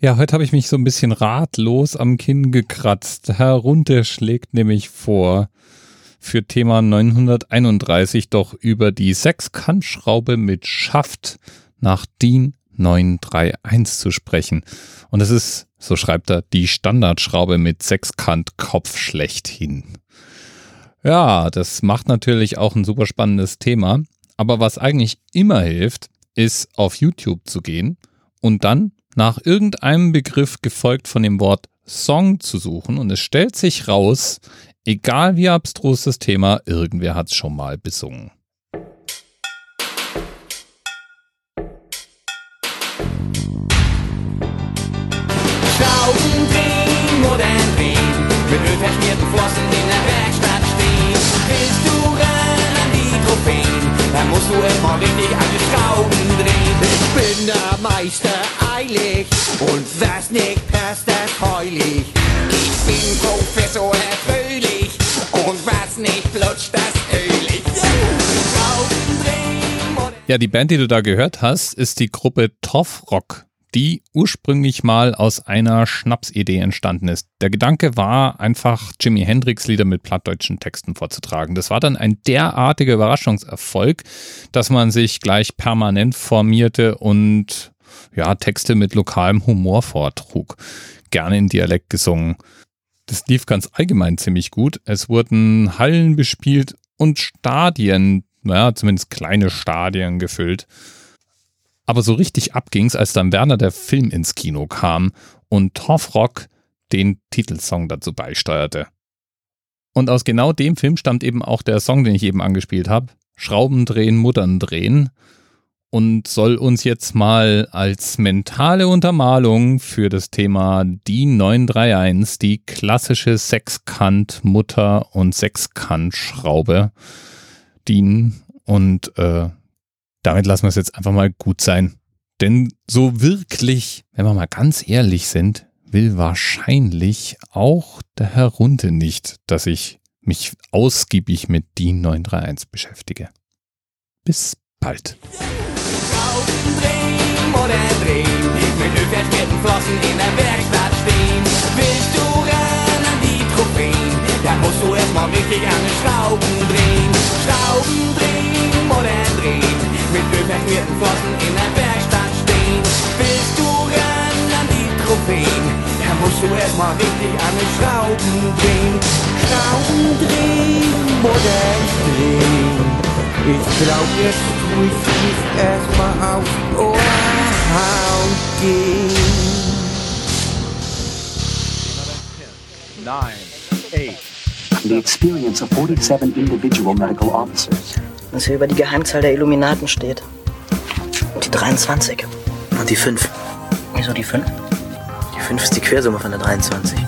Ja, heute habe ich mich so ein bisschen ratlos am Kinn gekratzt. Herunter schlägt nämlich vor, für Thema 931 doch über die Sechskantschraube mit Schaft nach DIN 931 zu sprechen. Und es ist, so schreibt er, die Standardschraube mit Sechskant-Kopf schlechthin. Ja, das macht natürlich auch ein super spannendes Thema. Aber was eigentlich immer hilft, ist auf YouTube zu gehen und dann nach irgendeinem Begriff gefolgt von dem Wort Song zu suchen und es stellt sich raus, egal wie abstrus das Thema, irgendwer hat es schon mal besungen. Schrauben drehen, modern drehen, mit ölverschmierten Flossen in der Werkstatt stehen. Willst du an die Trophäen, dann musst du immer richtig alle Meister eilig und was nicht passt, das heulig. Ich bin Professor Fröhlich und was nicht flutscht, das ölig. Ja, die Band, die du da gehört hast, ist die Gruppe Toff Rock, die ursprünglich mal aus einer Schnapsidee entstanden ist. Der Gedanke war einfach, Jimi Hendrix Lieder mit plattdeutschen Texten vorzutragen. Das war dann ein derartiger Überraschungserfolg, dass man sich gleich permanent formierte und ja, Texte mit lokalem Humor vortrug. Gerne in Dialekt gesungen. Das lief ganz allgemein ziemlich gut. Es wurden Hallen bespielt und Stadien, naja, zumindest kleine Stadien gefüllt. Aber so richtig abging's, als dann Werner der Film ins Kino kam und Torfrock den Titelsong dazu beisteuerte. Und aus genau dem Film stammt eben auch der Song, den ich eben angespielt habe. Schrauben drehen, Muttern drehen. Und soll uns jetzt mal als mentale Untermalung für das Thema DIN 931, die klassische Sechskant-Mutter- und Sechskant-Schraube dienen. Und äh, damit lassen wir es jetzt einfach mal gut sein. Denn so wirklich, wenn wir mal ganz ehrlich sind, will wahrscheinlich auch der Herr Runte nicht, dass ich mich ausgiebig mit DIN 931 beschäftige. Bis bald. Schrauben drehen, modern drehen, mit ölverschmierten Flossen in der Werkstatt stehen. Willst du ran an die Trophäen, dann musst du erstmal richtig an den Schrauben drehen. Schrauben drehen, modern drehen, mit ölverschmierten Flossen in der Werkstatt stehen. Willst du ran an die Trophäen, dann musst du erstmal richtig an den Schrauben drehen. Schrauben drehen, modern drehen. Ich glaub, jetzt muss ich erstmal auf Ohrhaut gehen. nine, eight. the experience of 47 individual medical officers. was hier über die Geheimzahl der Illuminaten steht. Und die 23. Und die 5. Wieso die 5? Die 5 ist die Quersumme von der 23.